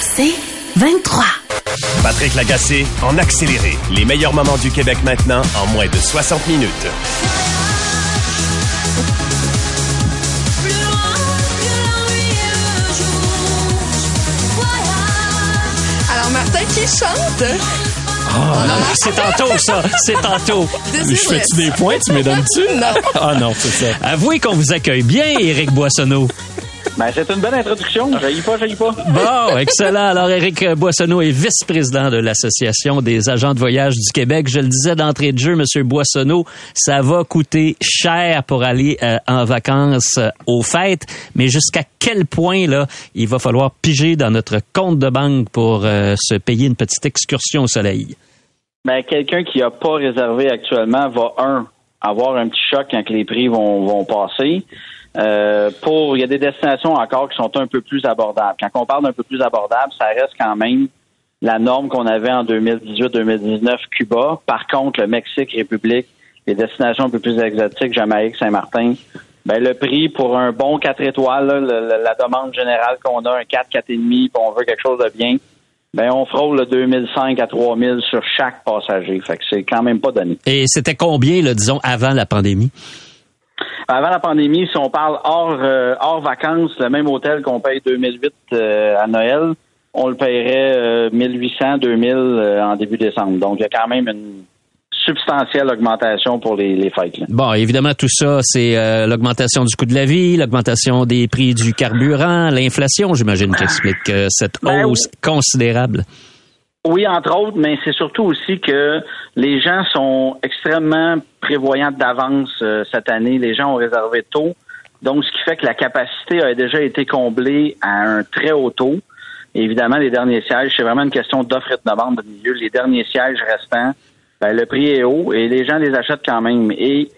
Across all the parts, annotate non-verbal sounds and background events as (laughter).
C'est 23. Patrick Lagacé en accéléré. Les meilleurs moments du Québec maintenant en moins de 60 minutes. Alors, Martin qui chante? Ah, c'est tantôt, ça. C'est tantôt. Je fais-tu des points? Tu me donnes-tu? Non. Ah non, c'est ça. Avouez qu'on vous accueille bien, Éric Boissonneau. Ben, c'est une bonne introduction. J'aille pas, j'aille pas. Bon, excellent. Alors, Éric Boissonneau est vice-président de l'Association des agents de voyage du Québec. Je le disais d'entrée de jeu, Monsieur Boissonneau, ça va coûter cher pour aller euh, en vacances euh, aux fêtes, mais jusqu'à quel point, là, il va falloir piger dans notre compte de banque pour euh, se payer une petite excursion au soleil? Ben, quelqu'un qui n'a pas réservé actuellement va, un, avoir un petit choc quand les prix vont, vont passer. Euh, pour, il y a des destinations encore qui sont un peu plus abordables. Quand on parle d'un peu plus abordable, ça reste quand même la norme qu'on avait en 2018-2019 Cuba. Par contre, le Mexique, République, les destinations un peu plus exotiques, Jamaïque, Saint-Martin, ben le prix pour un bon 4 étoiles, la demande générale qu'on a, un 4, 4,5, puis on veut quelque chose de bien, ben on frôle le 2005 à 3000 sur chaque passager. Fait que c'est quand même pas donné. Et c'était combien, là, disons, avant la pandémie? Avant la pandémie, si on parle hors, euh, hors vacances, le même hôtel qu'on paye 2008 euh, à Noël, on le paierait euh, 1800, 2000 euh, en début décembre. Donc, il y a quand même une substantielle augmentation pour les, les fêtes. là. Bon, évidemment, tout ça, c'est l'augmentation du coût de la vie, l'augmentation des prix du carburant, l'inflation, j'imagine, qui explique cette Ben, hausse considérable. Oui, entre autres, mais c'est surtout aussi que les gens sont extrêmement prévoyants d'avance euh, cette année. Les gens ont réservé tôt. Donc, ce qui fait que la capacité a déjà été comblée à un très haut taux. Évidemment, les derniers sièges, c'est vraiment une question d'offre et de demande de milieu. Les derniers sièges restants, ben, le prix est haut et les gens les achètent quand même. Et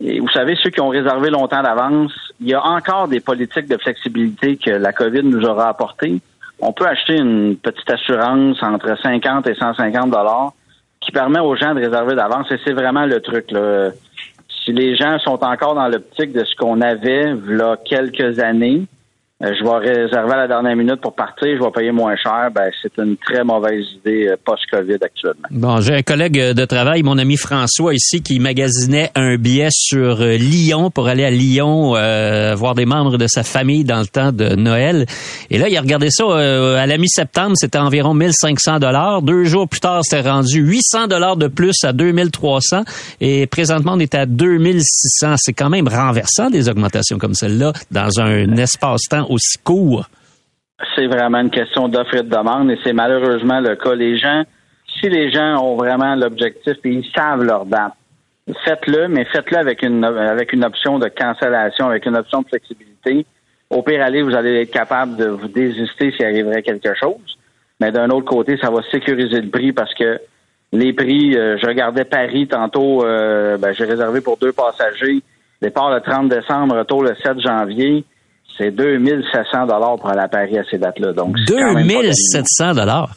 vous savez, ceux qui ont réservé longtemps d'avance, il y a encore des politiques de flexibilité que la COVID nous aura apportées on peut acheter une petite assurance entre 50 et 150 dollars qui permet aux gens de réserver d'avance et c'est vraiment le truc. Si les gens sont encore dans l'optique de ce qu'on avait là quelques années, je vais réserver à la dernière minute pour partir, je vais payer moins cher, ben c'est une très mauvaise idée euh, post-Covid actuellement. Bon, j'ai un collègue de travail, mon ami François ici, qui magasinait un billet sur euh, Lyon pour aller à Lyon euh, voir des membres de sa famille dans le temps de Noël. Et là, il a regardé ça euh, à la mi-septembre, c'était environ 1500 dollars. Deux jours plus tard, c'était rendu 800 dollars de plus à 2300. Et présentement, on est à 2600. C'est quand même renversant des augmentations comme celle-là dans un espace-temps aussi court? C'est vraiment une question d'offre et de demande et c'est malheureusement le cas. Les gens, si les gens ont vraiment l'objectif et ils savent leur date, faites-le, mais faites-le avec une avec une option de cancellation, avec une option de flexibilité. Au pire aller, vous allez être capable de vous désister s'il arriverait quelque chose. Mais d'un autre côté, ça va sécuriser le prix parce que les prix, euh, je regardais Paris tantôt, euh, ben, j'ai réservé pour deux passagers. Départ le 30 décembre, retour le 7 janvier. C'est 2700 dollars pour aller à Paris à ces dates-là. Donc, c'est quand même pas donné. 2700 dollars?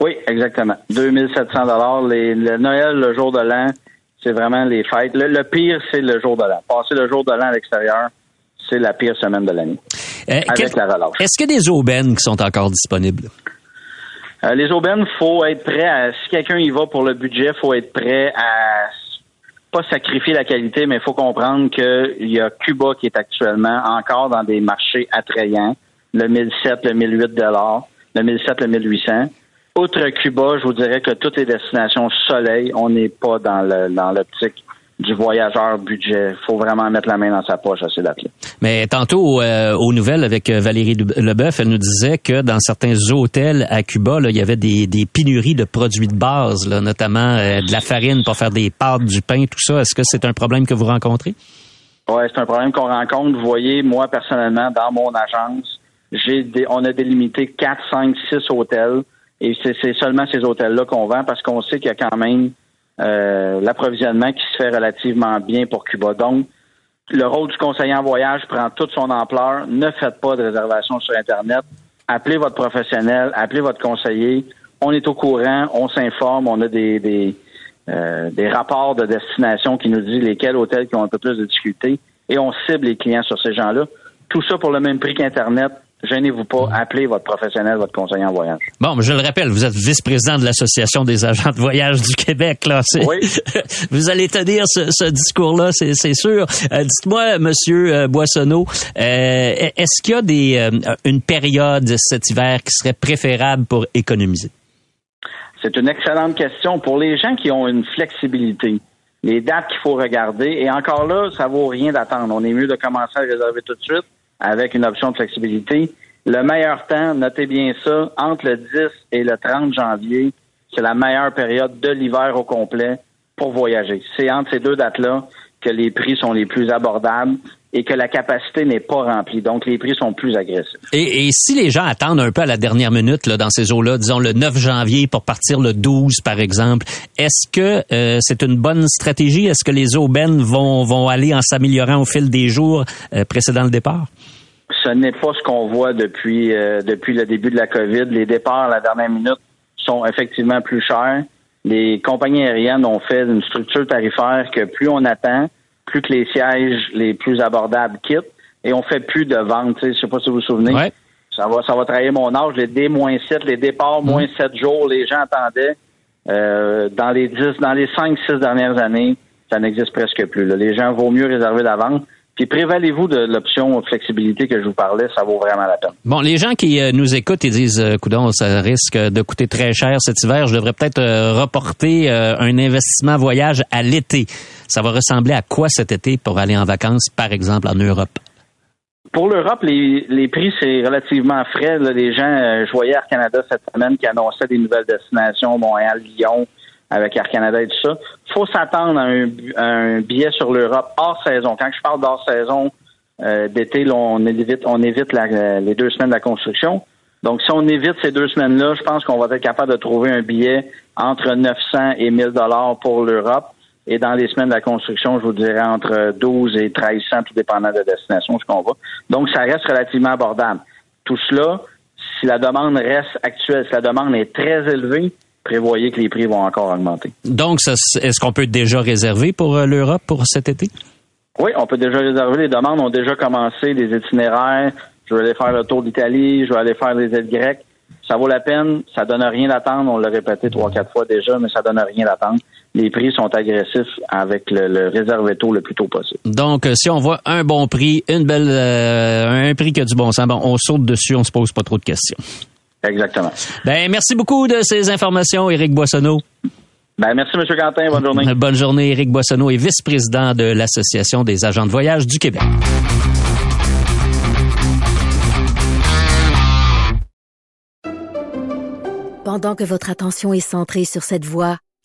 Oui, exactement. 2700 dollars. Le Noël, le jour de l'an, c'est vraiment les fêtes. Le, le pire, c'est le jour de l'an. Passer le jour de l'an à l'extérieur, c'est la pire semaine de l'année. Euh, Avec la relâche. Est-ce qu'il y a des aubaines qui sont encore disponibles? Euh, les aubaines, faut être prêt à. Si quelqu'un y va pour le budget, faut être prêt à pas sacrifier la qualité, mais il faut comprendre qu'il y a Cuba qui est actuellement encore dans des marchés attrayants, le 1007, le 1008 dollars, le 1007, le 1800. Outre Cuba, je vous dirais que toutes les destinations soleil, on n'est pas dans dans l'optique du voyageur budget. faut vraiment mettre la main dans sa poche à ces dates-là. Mais tantôt, euh, aux nouvelles avec euh, Valérie Leboeuf, elle nous disait que dans certains hôtels à Cuba, là, il y avait des, des pénuries de produits de base, là, notamment euh, de la farine pour faire des pâtes, du pain, tout ça. Est-ce que c'est un problème que vous rencontrez? Ouais, c'est un problème qu'on rencontre. Vous voyez, moi, personnellement, dans mon agence, j'ai on a délimité 4, 5, 6 hôtels et c'est seulement ces hôtels-là qu'on vend parce qu'on sait qu'il y a quand même euh, l'approvisionnement qui se fait relativement bien pour Cuba. Donc, le rôle du conseiller en voyage prend toute son ampleur. Ne faites pas de réservation sur Internet. Appelez votre professionnel, appelez votre conseiller. On est au courant, on s'informe, on a des, des, euh, des rapports de destination qui nous disent lesquels hôtels qui ont un peu plus de difficultés et on cible les clients sur ces gens-là. Tout ça pour le même prix qu'Internet. Gênez-vous pas, appelez votre professionnel, votre conseiller en voyage. Bon, je le rappelle, vous êtes vice-président de l'Association des agents de voyage du Québec. Là. Oui. (laughs) vous allez tenir ce, ce discours-là, c'est sûr. Euh, dites-moi, Monsieur euh, Boissonneau, euh, est-ce qu'il y a des, une période cet hiver qui serait préférable pour économiser? C'est une excellente question. Pour les gens qui ont une flexibilité, les dates qu'il faut regarder, et encore là, ça vaut rien d'attendre. On est mieux de commencer à réserver tout de suite avec une option de flexibilité. Le meilleur temps, notez bien ça, entre le 10 et le 30 janvier, c'est la meilleure période de l'hiver au complet pour voyager. C'est entre ces deux dates-là que les prix sont les plus abordables et que la capacité n'est pas remplie. Donc, les prix sont plus agressifs. Et, si les gens attendent un peu à la dernière minute là, dans ces eaux-là, disons le 9 janvier pour partir le 12, par exemple, est-ce que euh, c'est une bonne stratégie? Est-ce que les aubaines vont, vont aller en s'améliorant au fil des jours euh, précédant le départ? Ce n'est pas ce qu'on voit depuis, euh, depuis le début de la COVID. Les départs à la dernière minute sont effectivement plus chers. Les compagnies aériennes ont fait une structure tarifaire que plus on attend, plus que les sièges les plus abordables quittent et on fait plus de ventes. Je sais pas si vous vous souvenez. Ça va, ça va trahir mon âge. Les D moins 7, les départs moins 7 jours, les gens attendaient. Euh, dans les 10, dans les 5-6 dernières années, ça n'existe presque plus. Les gens vaut mieux réserver d'avance. Puis prévalez-vous de l'option flexibilité que je vous parlais, ça vaut vraiment la peine. Bon, les gens qui euh, nous écoutent et disent, euh, coudon, ça risque de coûter très cher cet hiver, je devrais peut-être reporter un investissement voyage à l'été. Ça va ressembler à quoi cet été pour aller en vacances, par exemple, en Europe? Pour l'Europe, les, prix, c'est relativement frais. Les gens, je voyais Air Canada cette semaine qui annonçait des nouvelles destinations, Montréal, Lyon, avec Air Canada et tout ça. Faut s'attendre à un, billet sur l'Europe hors saison. Quand je parle d'hors saison euh, d'été, on évite, évite les deux semaines de la construction. Donc, si on évite ces deux semaines-là, je pense qu'on va être capable de trouver un billet entre 900 et 1000 dollars pour l'Europe. Et dans les semaines de la construction, je vous dirais entre 12 et 1300, tout dépendant de la destination, ce qu'on va. Donc, ça reste relativement abordable. Tout cela, si la demande reste actuelle, si la demande est très élevée, prévoyez que les prix vont encore augmenter. Donc, est-ce qu'on peut déjà réserver pour euh, l'Europe pour cet été? Oui, on peut déjà réserver. Les demandes ont déjà commencé, des itinéraires. Je vais aller faire le tour d'Italie, je vais aller faire les aides grecques. Ça vaut la peine, ça donne rien d'attendre. On l'a répété trois, quatre fois déjà, mais ça donne rien d'attendre. Les prix sont agressifs avec le, le réservé tôt le plus tôt possible. Donc, euh, si on voit un bon prix, une belle, euh, un prix qui a du bon sens, bon, on saute dessus, on se pose pas trop de questions. Exactement. Ben, merci beaucoup de ces informations, Éric Boissonneau. Ben, merci, M. Quentin. Bonne journée. (laughs) Bonne journée. Éric Boissonneau est vice-président de l'Association des agents de voyage du Québec. Pendant que votre attention est centrée sur cette voix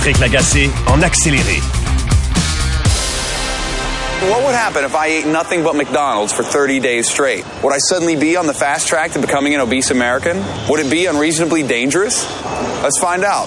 Patrick Lagacé en accéléré. What would happen if I ate nothing but McDonald's for 30 days straight? Would I suddenly be on the fast track to becoming an obese American? Would it be unreasonably dangerous? Let's find out.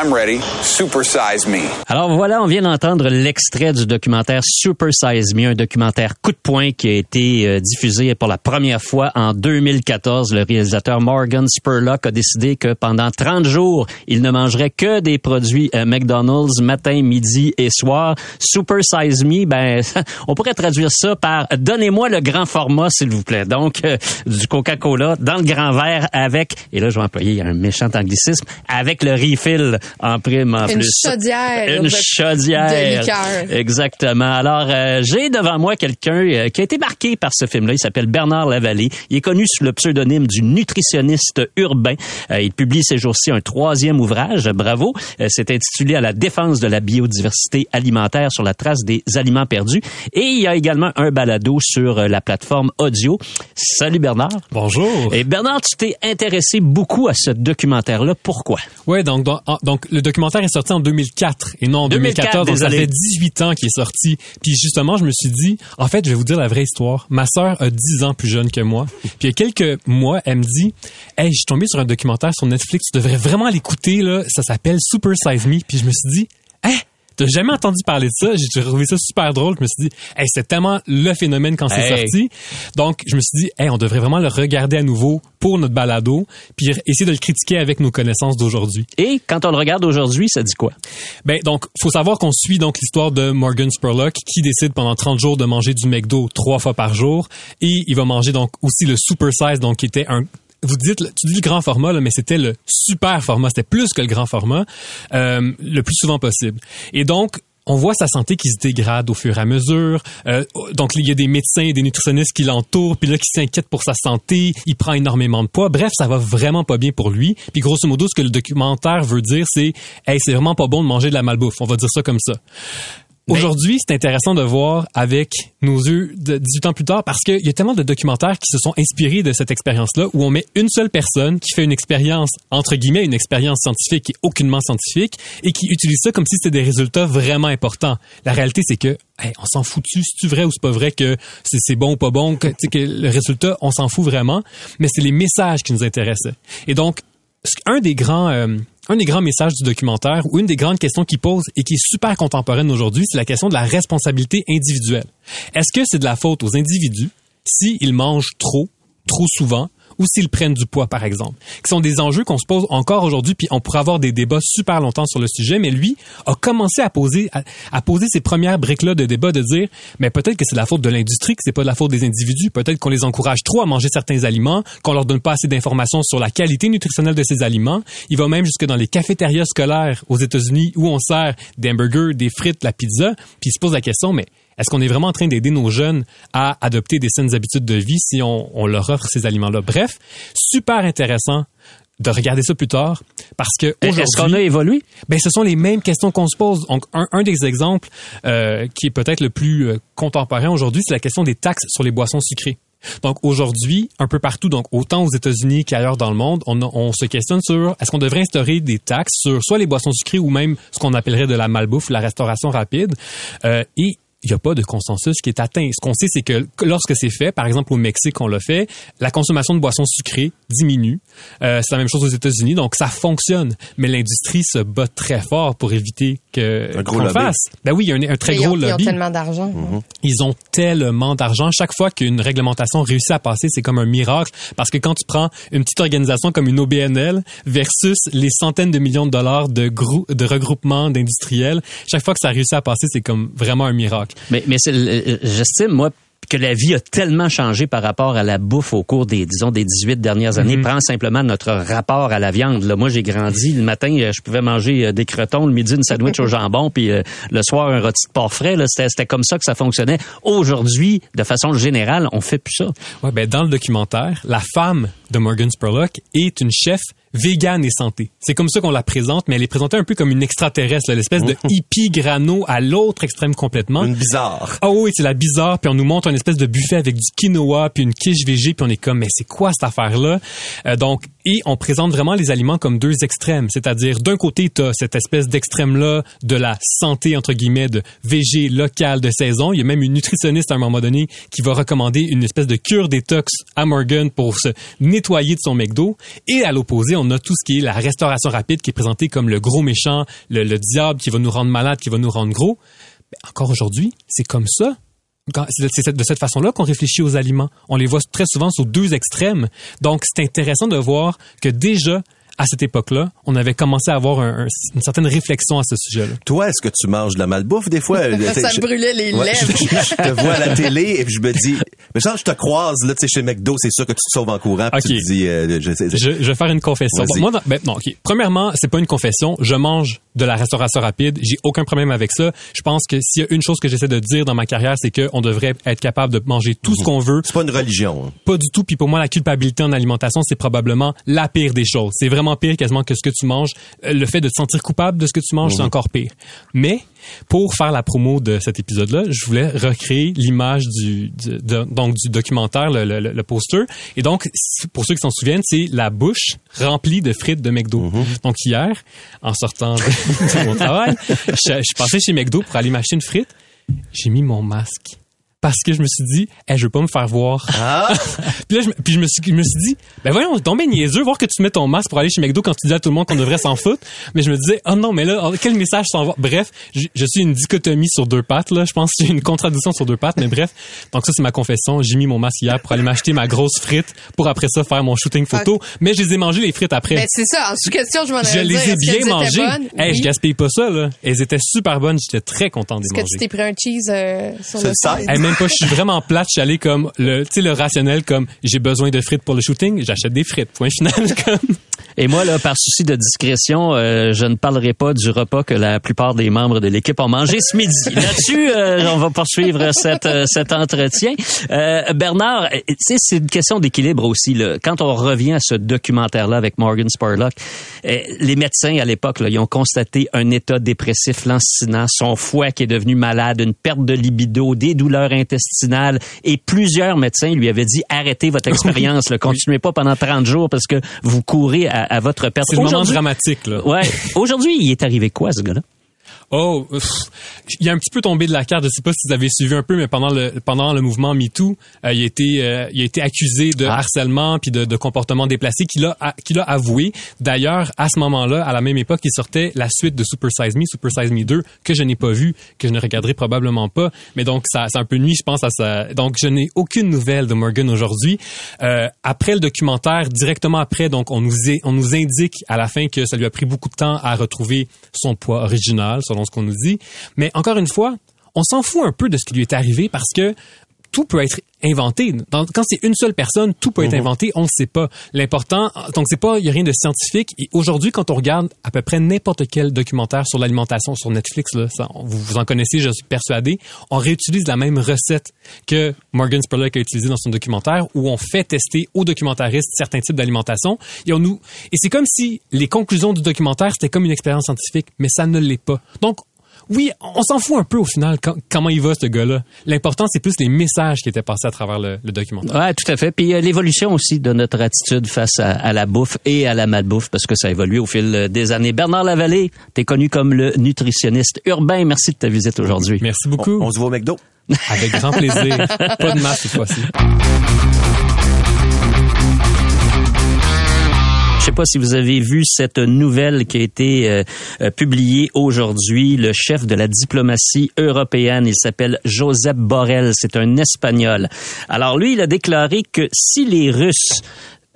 I'm ready. Super Size Me. Alors voilà, on vient d'entendre l'extrait du documentaire Super Size Me, un documentaire coup de poing qui a été euh, diffusé pour la première fois en 2014. Le réalisateur Morgan Spurlock a décidé que pendant 30 jours, il ne mangerait que des produits euh, McDonald's matin, midi et soir. Super Size Me, ben (laughs) on pourrait traduire ça par donnez-moi le grand format s'il vous plaît. Donc euh, du Coca-Cola dans le grand verre avec et là je vais employer un méchant anglicisme avec le refill. En prime en Une plus. chaudière Une chaudière. de liqueur. Exactement. Alors, euh, j'ai devant moi quelqu'un euh, qui a été marqué par ce film-là. Il s'appelle Bernard Lavallée. Il est connu sous le pseudonyme du nutritionniste urbain. Euh, il publie ces jours-ci un troisième ouvrage. Bravo. Euh, C'est intitulé À la défense de la biodiversité alimentaire sur la trace des aliments perdus. Et il y a également un balado sur euh, la plateforme audio. Salut Bernard. Bonjour. Et Bernard, tu t'es intéressé beaucoup à ce documentaire-là. Pourquoi? Ouais, donc, donc, en- donc le documentaire est sorti en 2004 et non en 2004, 2014. Donc ça fait 18 ans qu'il est sorti. Puis justement, je me suis dit, en fait, je vais vous dire la vraie histoire. Ma sœur a 10 ans plus jeune que moi. Puis il y a quelques mois, elle me dit, "Hey, je suis tombé sur un documentaire sur Netflix, tu devrais vraiment l'écouter là, ça s'appelle Super Size Me." Puis je me suis dit, "Hein? T'as jamais entendu parler de ça? J'ai trouvé ça super drôle. Je me suis dit, hey, c'est tellement le phénomène quand c'est Hey. sorti. Donc, je me suis dit, hey, on devrait vraiment le regarder à nouveau pour notre balado, puis essayer de le critiquer avec nos connaissances d'aujourd'hui. Et quand on le regarde aujourd'hui, ça dit quoi? Ben donc, faut savoir qu'on suit donc l'histoire de Morgan Spurlock qui décide pendant 30 jours de manger du McDo trois fois par jour et il va manger donc aussi le super size donc qui était un vous dites, tu dis le grand format, là, mais c'était le super format. C'était plus que le grand format, euh, le plus souvent possible. Et donc, on voit sa santé qui se dégrade au fur et à mesure. Euh, donc, il y a des médecins et des nutritionnistes qui l'entourent, puis là, qui s'inquiètent pour sa santé. Il prend énormément de poids. Bref, ça va vraiment pas bien pour lui. Puis, grosso modo, ce que le documentaire veut dire, c'est, hey, c'est vraiment pas bon de manger de la malbouffe. On va dire ça comme ça. Aujourd'hui, c'est intéressant de voir avec nos yeux de 18 ans plus tard parce qu'il y a tellement de documentaires qui se sont inspirés de cette expérience-là où on met une seule personne qui fait une expérience, entre guillemets, une expérience scientifique est aucunement scientifique et qui utilise ça comme si c'était des résultats vraiment importants. La réalité, c'est que, hey, on s'en fout-tu, c'est-tu vrai ou c'est pas vrai que c'est c'est bon ou pas bon, que, que le résultat, on s'en fout vraiment, mais c'est les messages qui nous intéressaient. Et donc, un des grands euh, un des grands messages du documentaire ou une des grandes questions qu'il pose et qui est super contemporaine aujourd'hui, c'est la question de la responsabilité individuelle. Est-ce que c'est de la faute aux individus s'ils mangent trop, trop souvent ou s'ils prennent du poids, par exemple, qui sont des enjeux qu'on se pose encore aujourd'hui, puis on pourrait avoir des débats super longtemps sur le sujet, mais lui a commencé à poser, à, poser ces premières briques-là de débat, de dire, mais peut-être que c'est la faute de l'industrie, que c'est pas la faute des individus, peut-être qu'on les encourage trop à manger certains aliments, qu'on leur donne pas assez d'informations sur la qualité nutritionnelle de ces aliments. Il va même jusque dans les cafétérias scolaires aux États-Unis où on sert des hamburgers, des frites, la pizza, puis il se pose la question, mais est-ce qu'on est vraiment en train d'aider nos jeunes à adopter des saines habitudes de vie si on, on leur offre ces aliments-là? Bref, super intéressant de regarder ça plus tard parce que aujourd'hui, Est-ce qu'on a évolué? ben, ce sont les mêmes questions qu'on se pose. Donc, un, un des exemples euh, qui est peut-être le plus euh, contemporain aujourd'hui, c'est la question des taxes sur les boissons sucrées. Donc aujourd'hui, un peu partout, donc autant aux États-Unis qu'ailleurs dans le monde, on, on se questionne sur est-ce qu'on devrait instaurer des taxes sur soit les boissons sucrées ou même ce qu'on appellerait de la malbouffe, la restauration rapide? Euh, et il n'y a pas de consensus qui est atteint. Ce qu'on sait, c'est que lorsque c'est fait, par exemple au Mexique, on l'a fait, la consommation de boissons sucrées diminue. Euh, c'est la même chose aux États-Unis, donc ça fonctionne. Mais l'industrie se bat très fort pour éviter que Un gros qu'on fasse. Ben oui, il y a un, un très ils, gros ont, ils ont lobby. tellement d'argent. Ils ont tellement d'argent. Chaque fois qu'une réglementation réussit à passer, c'est comme un miracle. Parce que quand tu prends une petite organisation comme une OBNL versus les centaines de millions de dollars de, de regroupements d'industriels, chaque fois que ça réussit à passer, c'est comme vraiment un miracle. Mais, mais c'est, le- j'estime, moi, que la vie a tellement changé par rapport à la bouffe au cours des, disons, des 18 dernières années. Prends simplement notre rapport à la viande. Là, moi, j'ai grandi. Le matin, euh, je pouvais manger euh, des crotons. Le midi, une sandwich au (laughs) jambon. Puis euh, le soir, un rôti de porc frais. C'était comme ça que ça fonctionnait. Aujourd'hui, de façon générale, on fait plus ça. Ouais, ben, dans le documentaire, la femme de Morgan Spurlock est une chef végane et santé. C'est comme ça qu'on la présente, mais elle est présentée un peu comme une extraterrestre, l'espèce de (laughs) hippie grano à l'autre extrême complètement. Une bizarre. Ah oui, c'est la bizarre, puis on nous montre un espèce de buffet avec du quinoa, puis une quiche végé, puis on est comme, mais c'est quoi cette affaire-là? Euh, donc, et on présente vraiment les aliments comme deux extrêmes, c'est-à-dire d'un côté, tu as cette espèce d'extrême-là de la santé, entre guillemets, de végé local de saison. Il y a même une nutritionniste à un moment donné qui va recommander une espèce de cure détox à Morgan pour se nettoyer de son McDo. Et à l'opposé, on a tout ce qui est la restauration rapide qui est présenté comme le gros méchant, le, le diable qui va nous rendre malade, qui va nous rendre gros. Ben, encore aujourd'hui, c'est comme ça. C'est de cette façon-là qu'on réfléchit aux aliments. On les voit très souvent sur deux extrêmes. Donc, c'est intéressant de voir que déjà, à cette époque-là, on avait commencé à avoir un- un- une certaine réflexion à ce sujet-là. Toi, est-ce que tu manges de la malbouffe des fois? (laughs) Ça Je- me brûlait les Ouais, lèvres. je, je te vois à la télé et je me dis, Mais genre, je te croise, là, tu sais, chez McDo, c'est sûr que tu te sauves en courant, puis Ok. tu te dis, euh, je, sais- Je, je vais faire une confession. Bon, moi, dans- ben, non, ok. Premièrement, c'est pas une confession. Je mange de la restauration rapide. J'ai aucun problème avec ça. Je pense que s'il y a une chose que j'essaie de dire dans ma carrière, c'est qu'on devrait être capable de manger tout ce qu'on veut. c'est pas une religion. hein. Pas du tout. Puis pour moi, la culpabilité en alimentation, c'est probablement la pire des choses. C'est vraiment pire quasiment que ce que tu manges. Euh, Le fait de te sentir coupable de ce que tu manges, c'est encore pire. Mais pour faire la promo de cet épisode-là, je voulais recréer l'image du, du- de- donc du documentaire, le, le- le poster. Et donc, pour ceux qui s'en souviennent, c'est la bouche remplie de frites de McDo. Donc hier, en sortant de, (laughs) de mon travail, je, je suis passé chez McDo pour aller m'acheter une frite. J'ai mis mon masque. Parce que je me suis dit, hey, je veux pas me faire voir. (laughs) puis là, je, me- puis je me suis, je me suis dit, ben voyons, tombé niaiseux, voir que tu mets ton masque pour aller chez McDo quand tu dis à tout le monde qu'on devrait s'en foutre. Mais je me disais, oh non, mais là, oh, quel message s'envoie? Bref, je, je suis une dichotomie sur deux pattes, là. Je pense que j'ai une contradiction sur deux pattes, mais bref. Donc ça, c'est ma confession. J'ai mis mon masque hier pour aller m'acheter ma grosse frite pour après ça faire mon shooting photo. Mais je les ai mangées, les frites, après. Ben, c'est ça. En sous-question, je m'en je les dire, ai bien mangées. Hey, Oui. je gaspille pas ça, là. Elles étaient super bonnes. J'étais très content de les Est-ce que manger. tu t'es pris un cheese euh, sur le le side? side? Hey, même pas, je suis vraiment plate. Je suis allé comme le, le rationnel, comme j'ai besoin de frites pour le shooting, j'achète des frites. Point final. (laughs) Comme. Et moi, là, par souci de discrétion, euh, je ne parlerai pas du repas que la plupart des membres de l'équipe ont mangé ce midi. (laughs) Là-dessus, euh, on va poursuivre cette, euh, cet entretien. Euh, Bernard, euh, c'est une question d'équilibre aussi. Là. Quand on revient à ce documentaire-là avec Morgan Spurlock, les médecins à l'époque, ils ont constaté un état dépressif lancinant, son foie qui est devenu malade, une perte de libido, des douleurs intestinales, et plusieurs médecins lui avaient dit arrêtez votre (laughs) expérience, là, continuez pas pendant 30 jours parce que vous courez à, à votre perte. C'est le moment dramatique, là. Ouais. Aujourd'hui, il est arrivé quoi, ce gars-là? Oh, pff, il a un petit peu tombé de la carte. Je sais pas si vous avez suivi un peu, mais pendant le pendant le mouvement MeToo, euh, il a été euh, il a été accusé de Ah. harcèlement puis de, de comportement déplacé qu'il a qu'il a avoué. D'ailleurs, à ce moment-là, à la même époque, il sortait la suite de Super Size Me, Super Size Me 2, que je n'ai pas vu, que je ne regarderai probablement pas. Mais donc ça c'est un peu nuit, je pense à ça. Donc je n'ai aucune nouvelle de Morgan aujourd'hui. Euh, après le documentaire, directement après, donc on nous est- on nous indique à la fin que ça lui a pris beaucoup de temps à retrouver son poids original, selon ce qu'on nous dit. Mais encore une fois, on s'en fout un peu de ce qui lui est arrivé parce que tout peut être inventé. Dans- quand c'est une seule personne, tout peut être inventé. On ne sait pas. L'important, donc c'est pas, il y a rien de scientifique. Et aujourd'hui, quand on regarde à peu près n'importe quel documentaire sur l'alimentation sur Netflix, là, ça, vous, vous en connaissez, je suis persuadé, on réutilise la même recette que Morgan Spurlock a utilisée dans son documentaire, où on fait tester aux documentaristes certains types d'alimentation. Et on nous, et c'est comme si les conclusions du documentaire c'était comme une expérience scientifique, mais ça ne l'est pas. Donc oui, on s'en fout un peu au final quand- comment il va ce gars-là. L'important c'est plus les messages qui étaient passés à travers le, le documentaire. Ouais, tout à fait. Puis euh, l'évolution aussi de notre attitude face à, à la bouffe et à la malbouffe, parce que ça évolue au fil euh, des années. Bernard Lavallée, t'es connu comme le nutritionniste urbain. Merci de ta visite aujourd'hui. Merci beaucoup. On se voit au McDo. Avec grand plaisir. (laughs) Pas de masque cette fois-ci. Sais pas si vous avez vu cette nouvelle qui a été euh, euh, publiée aujourd'hui. Le chef de la diplomatie européenne, il s'appelle Josep Borrell. C'est un Espagnol. Alors lui, il a déclaré que si les Russes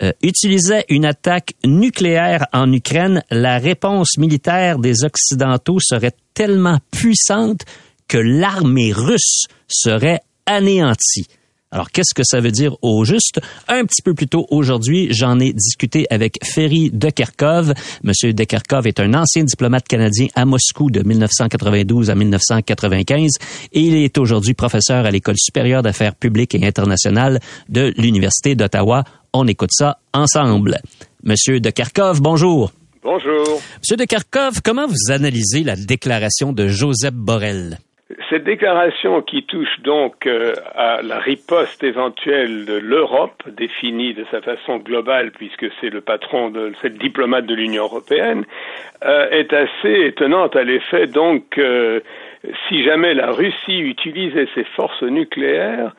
euh, utilisaient une attaque nucléaire en Ukraine, la réponse militaire des Occidentaux serait tellement puissante que l'armée russe serait anéantie. Alors, qu'est-ce que ça veut dire au juste? Un petit peu plus tôt aujourd'hui, j'en ai discuté avec Ferry Dekerkov. Monsieur Dekerkov est un ancien diplomate canadien à Moscou de 1992 à 1995 et il est aujourd'hui professeur à l'École supérieure d'affaires publiques et internationales de l'Université d'Ottawa. On écoute ça ensemble. Monsieur Dekerkov, bonjour. Bonjour. Monsieur Dekerkov, comment vous analysez la déclaration de Joseph Borrell? Cette déclaration qui touche donc euh, à la riposte éventuelle de l'Europe, définie de sa façon globale puisque c'est le patron de c'est le diplomate de l'Union européenne, euh, est assez étonnante à l'effet donc euh, si jamais la Russie utilisait ses forces nucléaires,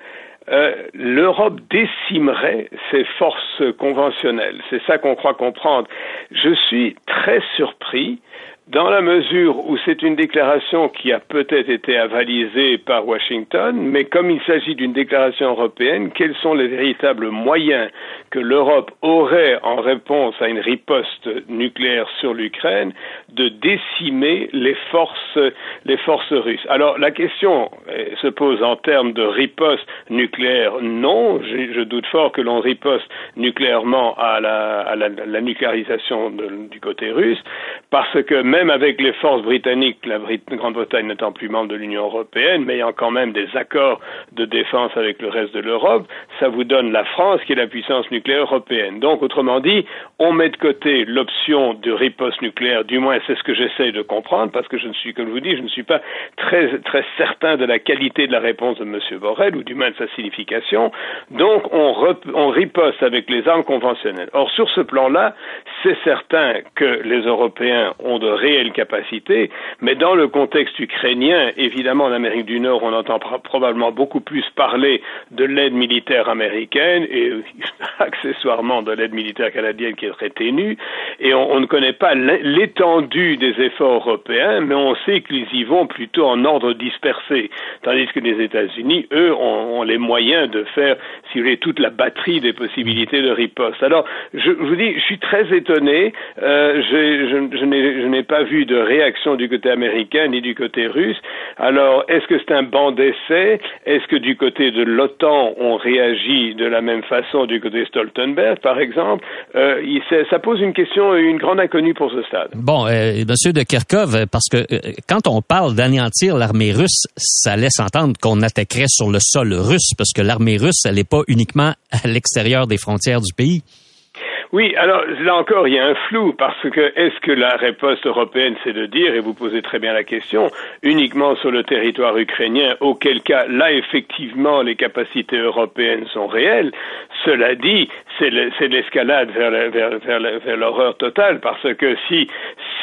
euh, l'Europe décimerait ses forces conventionnelles. C'est ça qu'on croit comprendre. Je suis très surpris dans la mesure où c'est une déclaration qui a peut-être été avalisée par Washington, mais comme il s'agit d'une déclaration européenne, quels sont les véritables moyens que l'Europe aurait en réponse à une riposte nucléaire sur l'Ukraine de décimer les forces, les forces russes? Alors la question euh, se pose en termes de riposte nucléaire. Non, je, doute fort que l'on riposte nucléairement à la, à la, la nucléarisation du côté russe, parce que même avec les forces britanniques, la Grande-Bretagne n'étant plus membre de l'Union européenne, mais ayant quand même des accords de défense avec le reste de l'Europe, ça vous donne la France qui est la puissance nucléaire européenne. Donc, autrement dit, on met de côté l'option de riposte nucléaire, du moins c'est ce que j'essaie de comprendre, parce que je ne suis, comme je vous dis, je ne suis pas très, très certain de la qualité de la réponse de M. Borrell, ou du moins de sa signification. Donc, on, on riposte avec les armes conventionnelles. Or, sur ce plan-là, c'est certain que les Européens ont de réelles capacités, mais dans le contexte ukrainien, évidemment, en Amérique du Nord, on entend probablement beaucoup plus parler de l'aide militaire américaine et (laughs) accessoirement de l'aide militaire canadienne qui est très ténue, et on, ne connaît pas l'étendue des efforts européens, mais on sait qu'ils y vont plutôt en ordre dispersé, tandis que les États-Unis, eux, ont, les moyens de faire, si vous voulez, toute la batterie des possibilités de riposte. Alors, je, vous dis, je suis très étonné, euh, je, je n'ai pas vu de réaction du côté américain ni du côté russe. Alors, est-ce que c'est un banc d'essai? Est-ce que du côté de l'OTAN, on réagit de la même façon du côté Stoltenberg, par exemple? Euh, Ça pose une question, une grande inconnue pour ce stade. Bon, euh, Monsieur de Kerkov, parce que euh, quand on parle d'anéantir l'armée russe, ça laisse entendre qu'on attaquerait sur le sol russe, parce que l'armée russe, elle n'est pas uniquement à l'extérieur des frontières du pays. Oui, alors là encore, il y a un flou parce que est-ce que la riposte européenne, c'est de dire, et vous posez très bien la question, uniquement sur le territoire ukrainien, auquel cas là effectivement les capacités européennes sont réelles. Cela dit, c'est l'escalade vers l'horreur totale parce que si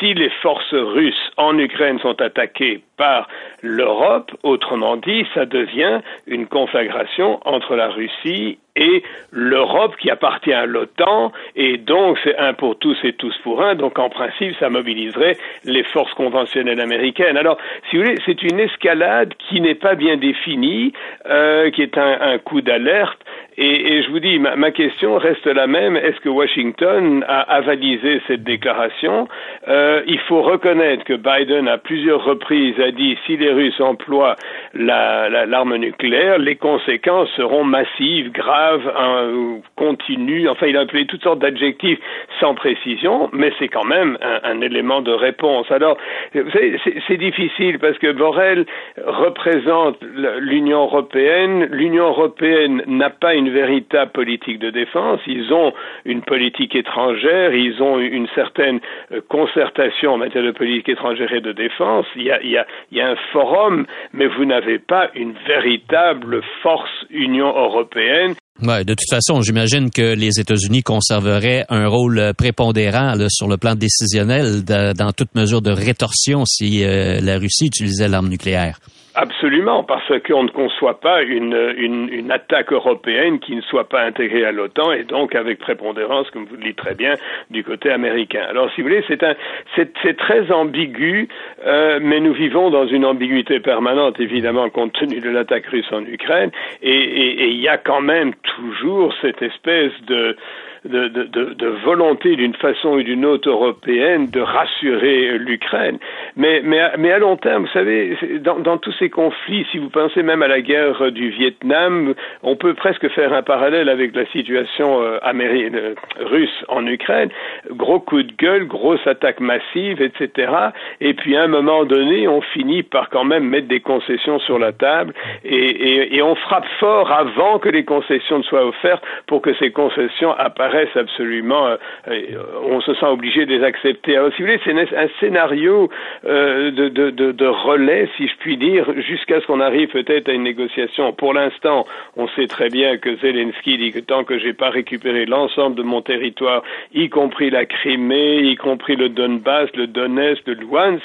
si les forces russes en Ukraine sont attaquées par l'Europe, autrement dit, ça devient une conflagration entre la Russie et l'Europe qui appartient à l'OTAN, et donc c'est un pour tous et tous pour un, donc en principe ça mobiliserait les forces conventionnelles américaines. Alors, si vous voulez, c'est une escalade qui n'est pas bien définie, euh, qui est un, un coup d'alerte, et, je vous dis, ma, question reste la même. Est-ce que Washington a avalisé cette déclaration? Euh, Il faut reconnaître que Biden, à plusieurs reprises, a dit si les Russes emploient l'arme la, nucléaire, les conséquences seront massives, graves, hein, continues. Enfin, il a appelé toutes sortes d'adjectifs sans précision, mais c'est quand même un, élément de réponse. Alors, c'est difficile parce que Borrell représente l'Union européenne. L'Union européenne n'a pas véritable politique de défense. Ils ont une politique étrangère, ils ont une certaine euh, concertation en matière de politique étrangère et de défense. Il y a, un forum, mais vous n'avez pas une véritable force Union européenne. Ouais, de toute façon, j'imagine que les États-Unis conserveraient un rôle prépondérant là, sur le plan décisionnel dans toute mesure de rétorsion si euh, la Russie utilisait l'arme nucléaire. Absolument, parce qu'on ne conçoit pas une, une, attaque européenne qui ne soit pas intégrée à l'OTAN et donc avec prépondérance, comme vous le dites très bien, du côté américain. Alors, si vous voulez, c'est un, c'est, très ambigu, euh, mais nous vivons dans une ambiguïté permanente, évidemment, compte tenu de l'attaque russe en Ukraine, et il y a quand même toujours cette espèce de de, volonté d'une façon ou d'une autre européenne de rassurer l'Ukraine. Mais, mais, à long terme, vous savez, dans, tous ces conflits, si vous pensez même à la guerre du Vietnam, on peut presque faire un parallèle avec la situation euh, américaine, euh, russe en Ukraine. Gros coup de gueule, grosse attaque massive, etc. Et puis à un moment donné, on finit par quand même mettre des concessions sur la table et, et, et on frappe fort avant que les concessions ne soient offertes pour que ces concessions apparaissent paraissent absolument, euh, euh, on se sent obligé de les accepter. Alors, si vous voulez, c'est un scénario euh, de, de, de, relais, si je puis dire, jusqu'à ce qu'on arrive peut-être à une négociation. Pour l'instant, on sait très bien que Zelensky dit que tant que j'ai pas récupéré l'ensemble de mon territoire, y compris la Crimée, y compris le Donbass, le Donetsk, le Luhansk,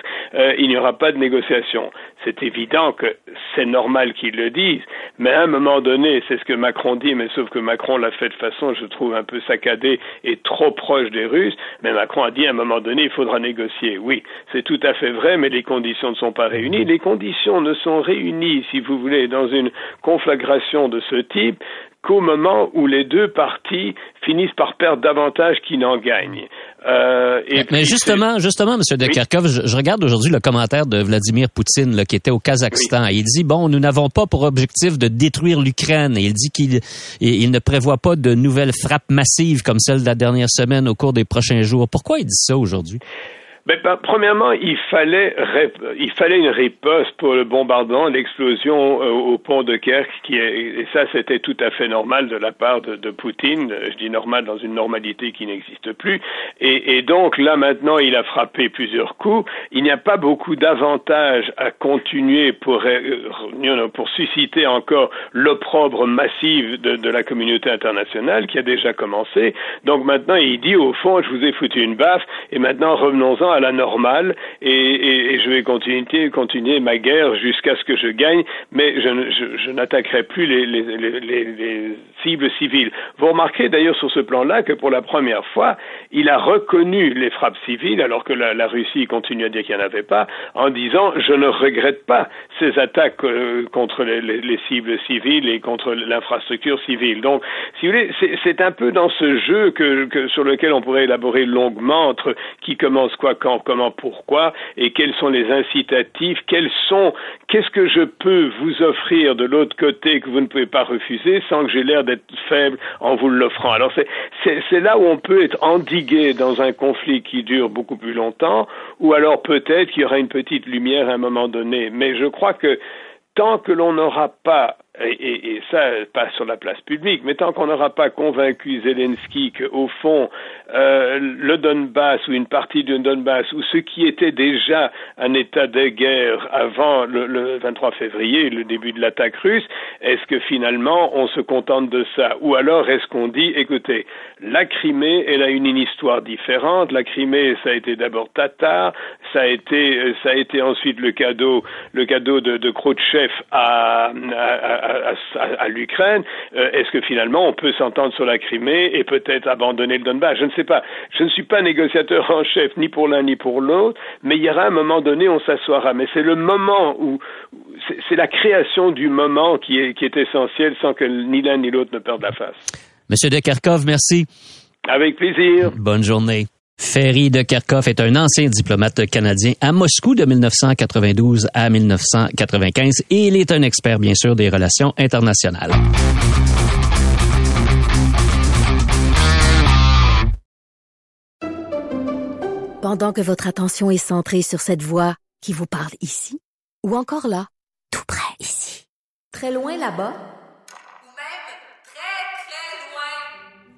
il n'y aura pas de négociation. C'est évident que c'est normal qu'ils le disent, mais à un moment donné, c'est ce que Macron dit, mais sauf que Macron l'a fait de façon, je trouve, un peu sacrée saccadé et trop proche des Russes. Mais Macron a dit à un moment donné, il faudra négocier. Oui, c'est tout à fait vrai, mais les conditions ne sont pas réunies. Les conditions ne sont réunies, si vous voulez, dans une conflagration de ce type qu'au moment où les deux parties finissent par perdre davantage qu'ils n'en gagnent. Euh, et mais justement, justement, Monsieur de Kerkov, je, regarde aujourd'hui le commentaire de Vladimir Poutine là, qui était au Kazakhstan. Il dit bon, nous n'avons pas pour objectif de détruire l'Ukraine. Il dit qu'il il ne prévoit pas de nouvelles frappes massives comme celle de la dernière semaine au cours des prochains jours. Pourquoi il dit ça aujourd'hui? Ben, ben, premièrement, il fallait, il fallait une riposte pour le bombardement, l'explosion euh, au pont de Kerk, qui est, et ça c'était tout à fait normal de la part de, de Poutine, je dis normal dans une normalité qui n'existe plus, et, et, donc là maintenant il a frappé plusieurs coups, il n'y a pas beaucoup d'avantages à continuer pour, euh, pour susciter encore l'opprobre massif de, de la communauté internationale qui a déjà commencé, donc maintenant il dit au fond je vous ai foutu une baffe, et maintenant revenons-en à la normale et, je vais continuer, continuer ma guerre jusqu'à ce que je gagne, mais je, n'attaquerai plus les, les, les, les, cibles civiles. Vous remarquez d'ailleurs sur ce plan-là que pour la première fois, il a reconnu les frappes civiles alors que la, Russie continue à dire qu'il n'y en avait pas, en disant je ne regrette pas ces attaques euh, contre les, les, cibles civiles et contre l'infrastructure civile. Donc, si vous voulez, c'est un peu dans ce jeu que, sur lequel on pourrait élaborer longuement entre qui commence quoi comment, pourquoi, et quels sont les incitatifs, quels sont, qu'est-ce que je peux vous offrir de l'autre côté que vous ne pouvez pas refuser sans que j'ai l'air d'être faible en vous l'offrant. Alors c'est là où on peut être endigué dans un conflit qui dure beaucoup plus longtemps, ou alors peut-être qu'il y aura une petite lumière à un moment donné. Mais je crois que tant que l'on n'aura pas et, ça pas sur la place publique, mais tant qu'on n'aura pas convaincu Zelensky qu'au fond, euh, le Donbass ou une partie du Donbass ou ce qui était déjà un état de guerre avant le, le 23 février, le début de l'attaque russe, est-ce que finalement on se contente de ça? Ou alors est-ce qu'on dit, écoutez, la Crimée, elle a une, histoire différente. La Crimée, ça a été d'abord tatar, ça a été, ça a été ensuite le cadeau, le cadeau de, de Khrouchtchev à, l'Ukraine, euh, est-ce que finalement on peut s'entendre sur la Crimée et peut-être abandonner le Donbass? Je ne sais pas. Je ne suis pas négociateur en chef ni pour l'un ni pour l'autre, mais il y aura un moment donné, on s'assoira. Mais c'est le moment où c'est la création du moment qui est, qui est essentielle sans que ni l'un ni l'autre ne perdent la face. Monsieur de merci. Avec plaisir. Bonne journée. Ferry de Kerkhoff est un ancien diplomate canadien à Moscou de 1992 à 1995 et il est un expert, bien sûr, des relations internationales. Pendant que votre attention est centrée sur cette voix qui vous parle ici, ou encore là, tout près ici, très loin là-bas,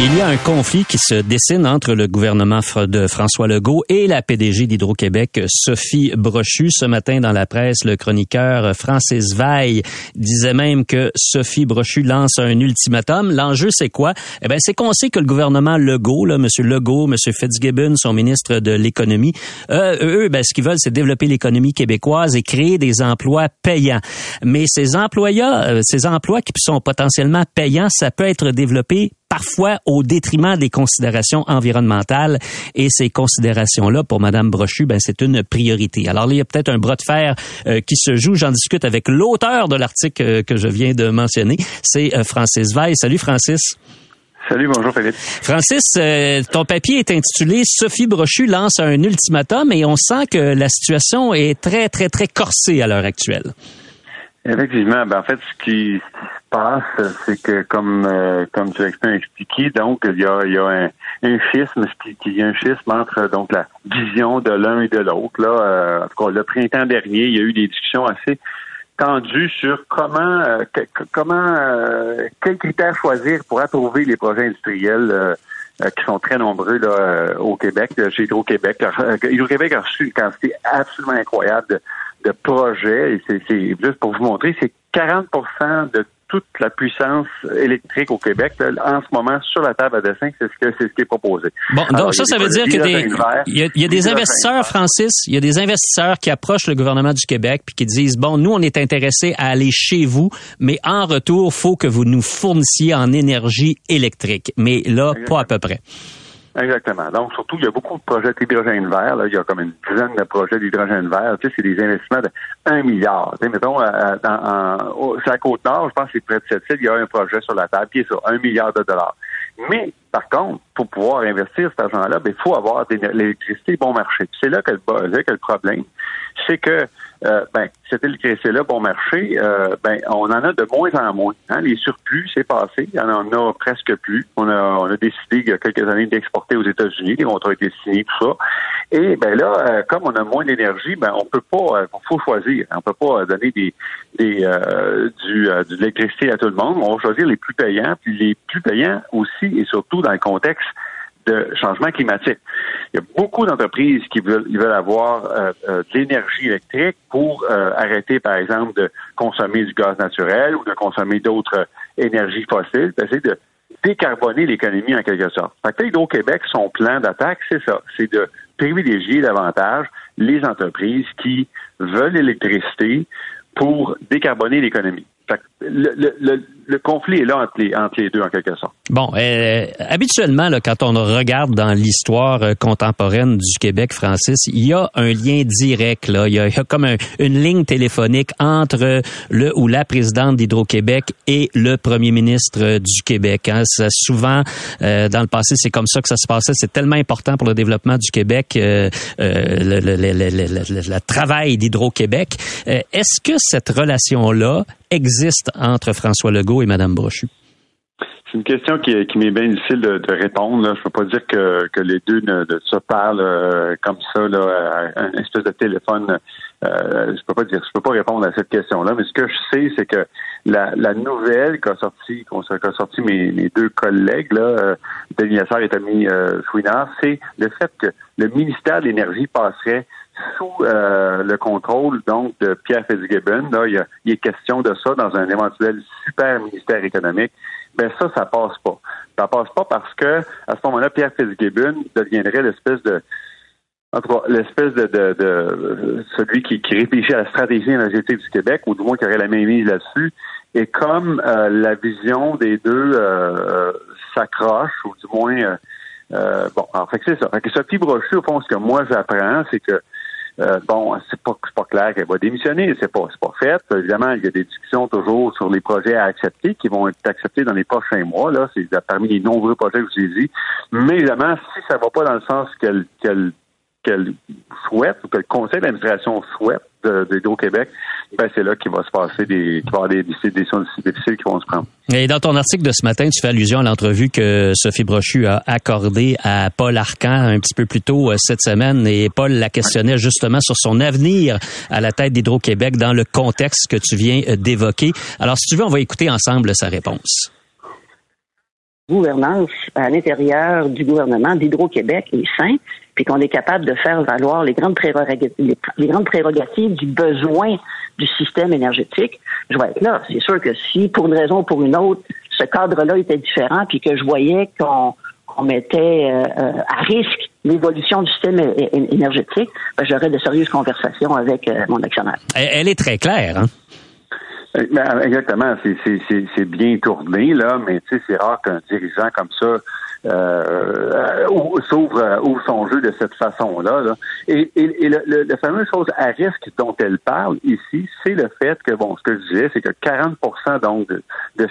Il y a un conflit qui se dessine entre le gouvernement de François Legault et la PDG d'Hydro-Québec, Sophie Brochu. Ce matin, dans la presse, le chroniqueur Francis Veil disait même que Sophie Brochu lance un ultimatum. L'enjeu, c'est quoi? Eh ben, c'est qu'on sait que le gouvernement Legault, là, M. Legault, M. Fitzgibbon, son ministre de l'économie, euh, eux, ben, ce qu'ils veulent, c'est développer l'économie québécoise et créer des emplois payants. Mais ces employeurs, euh, ces emplois qui sont potentiellement payants, ça peut être développé parfois au détriment des considérations environnementales. Et ces considérations-là, pour Madame Brochu, ben, c'est une priorité. Alors là, il y a peut-être un bras de fer euh, qui se joue. J'en discute avec l'auteur de l'article euh, que je viens de mentionner. C'est euh, Francis Veil. Salut, Francis. Salut, bonjour Philippe. Francis, ton papier est intitulé Sophie Brochu lance un ultimatum et on sent que la situation est très, très, très corsée à l'heure actuelle. Effectivement, ben en fait, ce qui passe, c'est que comme euh, comme tu as expliqué, donc il y a, il y a un, un schisme, il y a un schisme entre donc la vision de l'un et de l'autre. Là, euh, en tout cas, le printemps dernier, il y a eu des discussions assez tendues sur comment euh, comment quels critères choisir pour approuver les projets industriels euh, qui sont très nombreux là, euh, au Québec, euh, chez Hydro-Québec. Euh, Hydro-Québec a reçu une quantité absolument incroyable de, de projets. Et c'est juste pour vous montrer, c'est 40% de toute la puissance électrique au Québec, là, en ce moment, sur la table à dessin, c'est ce, que, c'est ce qui est proposé. Bon, Alors, donc ça, ça veut dire que des, il y a, il y a des investisseurs. Francis, il y a des investisseurs qui approchent le gouvernement du Québec puis qui disent bon, nous on est intéressés à aller chez vous, mais en retour, faut que vous nous fournissiez en énergie électrique. Mais là, pas à peu près. Exactement. Donc, surtout, il y a beaucoup de projets d'hydrogène vert. Là. Il y a comme une dizaine de projets d'hydrogène vert. Tu sais, c'est des investissements de 1 milliard. Tu sais, mettons, à, au- sur la Côte-Nord, je pense que c'est près de cette île, il y a un projet sur la table qui est sur 1 milliard de dollars. Mais, par contre, pour pouvoir investir cet argent-là, ben, il faut avoir de l'électricité bon marché. C'est là que le, là que le problème, c'est que euh, ben, cette électricité-là bon marché, euh, ben, on en a de moins en moins. Hein. Les surplus, c'est passé. Y en a presque plus. On a, on a décidé il y a quelques années d'exporter aux États-Unis. Les contrats ont été signés, tout ça. Et ben là, euh, comme on a moins d'énergie, ben on peut pas, il faut choisir. On peut pas donner des, des du, de l'électricité à tout le monde. On va choisir les plus payants, puis les plus payants aussi et surtout dans le contexte de changement climatique. Il y a beaucoup d'entreprises qui veulent, ils veulent avoir euh, euh, de l'énergie électrique pour euh, arrêter, par exemple, de consommer du gaz naturel ou de consommer d'autres énergies fossiles, essayer de décarboner l'économie en quelque sorte. Fait que Hydro-Québec, son plan d'attaque, c'est ça. C'est de privilégier davantage les entreprises qui veulent l'électricité pour décarboner l'économie. Le, le, le, le conflit est là entre les, deux, en quelque sorte. Bon, euh, habituellement, quand on regarde dans l'histoire euh, contemporaine du Québec, Francis, il y a un lien direct. Il, y a, comme un- une ligne téléphonique entre le ou la présidente d'Hydro-Québec et le premier ministre euh, du Québec. Hein. Souvent, dans le passé, c'est comme ça que ça se passait. C'est tellement important pour le développement du Québec, le, le- travail d'Hydro-Québec. Est-ce que cette relation-là existe entre François Legault et Mme Brochu? C'est une question qui, qui m'est bien difficile de, répondre. Je peux pas dire que, que les deux ne, se parlent euh, comme ça, à un espèce de téléphone. Euh, je peux pas dire, je peux pas répondre à cette question-là. Mais ce que je sais, c'est que la, nouvelle qu'a sorti, qu'a sorti mes, deux collègues, là, euh, Denis et Tommy Chouinard, c'est le fait que le ministère de l'Énergie passerait sous euh, le contrôle donc de Pierre Fitzgibbon. Là, il, y a, il est question de ça dans un éventuel super ministère économique. Ben ça, ça passe pas. Ça passe pas parce que à ce moment-là, Pierre Fitzgibbon deviendrait l'espèce de en tout cas, l'espèce de, de, de celui qui, qui réfléchit à la stratégie énergétique du Québec, ou du moins qui aurait la main mise là-dessus. Et comme euh, la vision des deux euh, s'accroche, ou du moins euh, euh, bon, alors fait que c'est ça. Fait que Sophie Brochu, au fond, ce que moi j'apprends, c'est que euh, bon, c'est pas, pas clair qu'elle va démissionner, c'est pas, pas fait. Évidemment, il y a des discussions toujours sur les projets à accepter qui vont être acceptés dans les prochains mois. Là, c'est parmi les nombreux projets que je vous ai dit. Mais évidemment, si ça va pas dans le sens qu'elle qu'elle qu'elle souhaite ou que le conseil d'administration souhaite de, de Hydro-Québec, ben c'est là qu'il va se passer des, qu'il va y avoir des décisions difficiles qui vont se prendre. Et dans ton article de ce matin, tu fais allusion à l'entrevue que Sophie Brochu a accordée à Paul Arcan un petit peu plus tôt euh, cette semaine et Paul la questionnait justement sur son avenir à la tête d'Hydro-Québec dans le contexte que tu viens euh, d'évoquer. Alors, si tu veux, on va écouter ensemble sa réponse. gouvernance à l'intérieur du gouvernement d'Hydro-Québec est sain, puis qu'on est capable de faire valoir les grandes prérogatives, les, les grandes prérogatives du besoin du système énergétique, je vais être là. C'est sûr que si, pour une raison ou pour une autre, ce cadre-là était différent, puis que je voyais qu'on mettait euh, à risque l'évolution du système énergétique, ben, j'aurais de sérieuses conversations avec euh, mon actionnaire. Elle, elle est très claire, hein? Euh, ben, exactement, c'est, bien tourné, là, mais tu sais, c'est rare qu'un dirigeant comme ça euh, ou- s'ouvre, euh, ouvre son jeu de cette façon-là. là. Et, le, le- la fameuse chose à risque dont elle parle ici, c'est le fait que, bon, ce que je disais, c'est que 40 donc de, de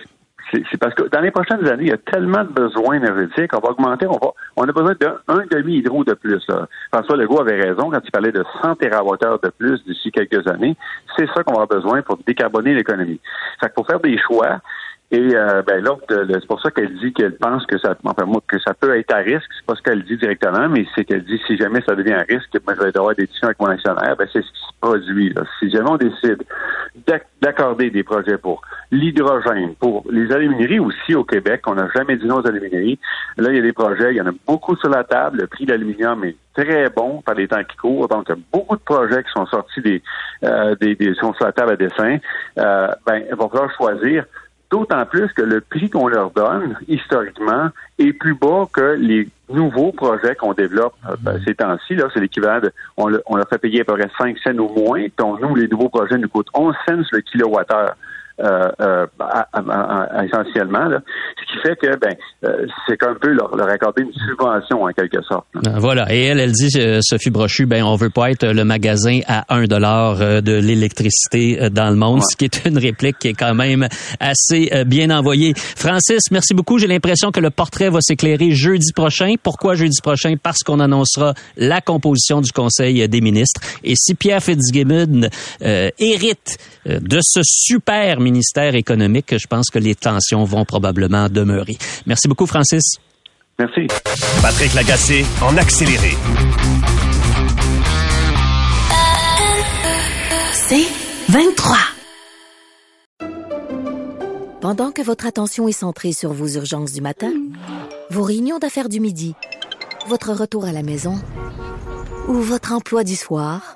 c'est parce que dans les prochaines années, il y a tellement de besoins énergétiques, on va augmenter, on va, on a besoin d'un un demi-hydro de plus. François Legault avait raison quand il parlait de 100 TWh de plus d'ici quelques années. C'est ça qu'on va avoir besoin pour décarboner l'économie. Faut faire des choix. Et euh, ben l'autre, le- c'est pour ça qu'elle dit qu'elle pense que ça, enfin moi, que ça peut être à risque. C'est pas ce qu'elle dit directement, mais c'est qu'elle dit si jamais ça devient un risque, moi, je vais avoir des discussions avec mon actionnaire. Ben c'est ce qui se produit. Là. Si jamais on décide d'ac- d'accorder des projets pour l'hydrogène, pour les alumineries aussi au Québec, on n'a jamais dit non aux alumineries. Là, il y a des projets, il y en a beaucoup sur la table. Le prix de l'aluminium est très bon par les temps qui courent. Donc, il y a beaucoup de projets qui sont sortis des, euh, des, des sont sur la table à dessin. Euh, ben, il va falloir choisir. D'autant plus que le prix qu'on leur donne, historiquement, est plus bas que les nouveaux projets qu'on développe euh, ben, ces temps-ci. Là, c'est l'équivalent de, on leur fait payer à peu près 5 cents au moins. Donc, nous, les nouveaux projets nous coûtent 11 cents le kilowattheure. Euh, euh, à- à- à- essentiellement, là. ce qui fait que ben euh, c'est un peu leur, leur accorder une subvention en quelque sorte. là. Euh, Voilà. Et elle, elle dit, Sophie Brochu, ben, on veut pas être le magasin à 1 dollar de l'électricité dans le monde, ce qui est une réplique qui est quand même assez bien envoyée. Francis, merci beaucoup. J'ai l'impression que le portrait va s'éclairer jeudi prochain. Pourquoi jeudi prochain? Parce qu'on annoncera la composition du Conseil des ministres. Et si Pierre Fitzgibbon hérite de ce super ministère économique, je pense que les tensions vont probablement demeurer. Merci beaucoup, Francis. Merci. Patrick Lagacé en accéléré. C'est 23. Pendant que votre attention est centrée sur vos urgences du matin, vos réunions d'affaires du midi, votre retour à la maison ou votre emploi du soir,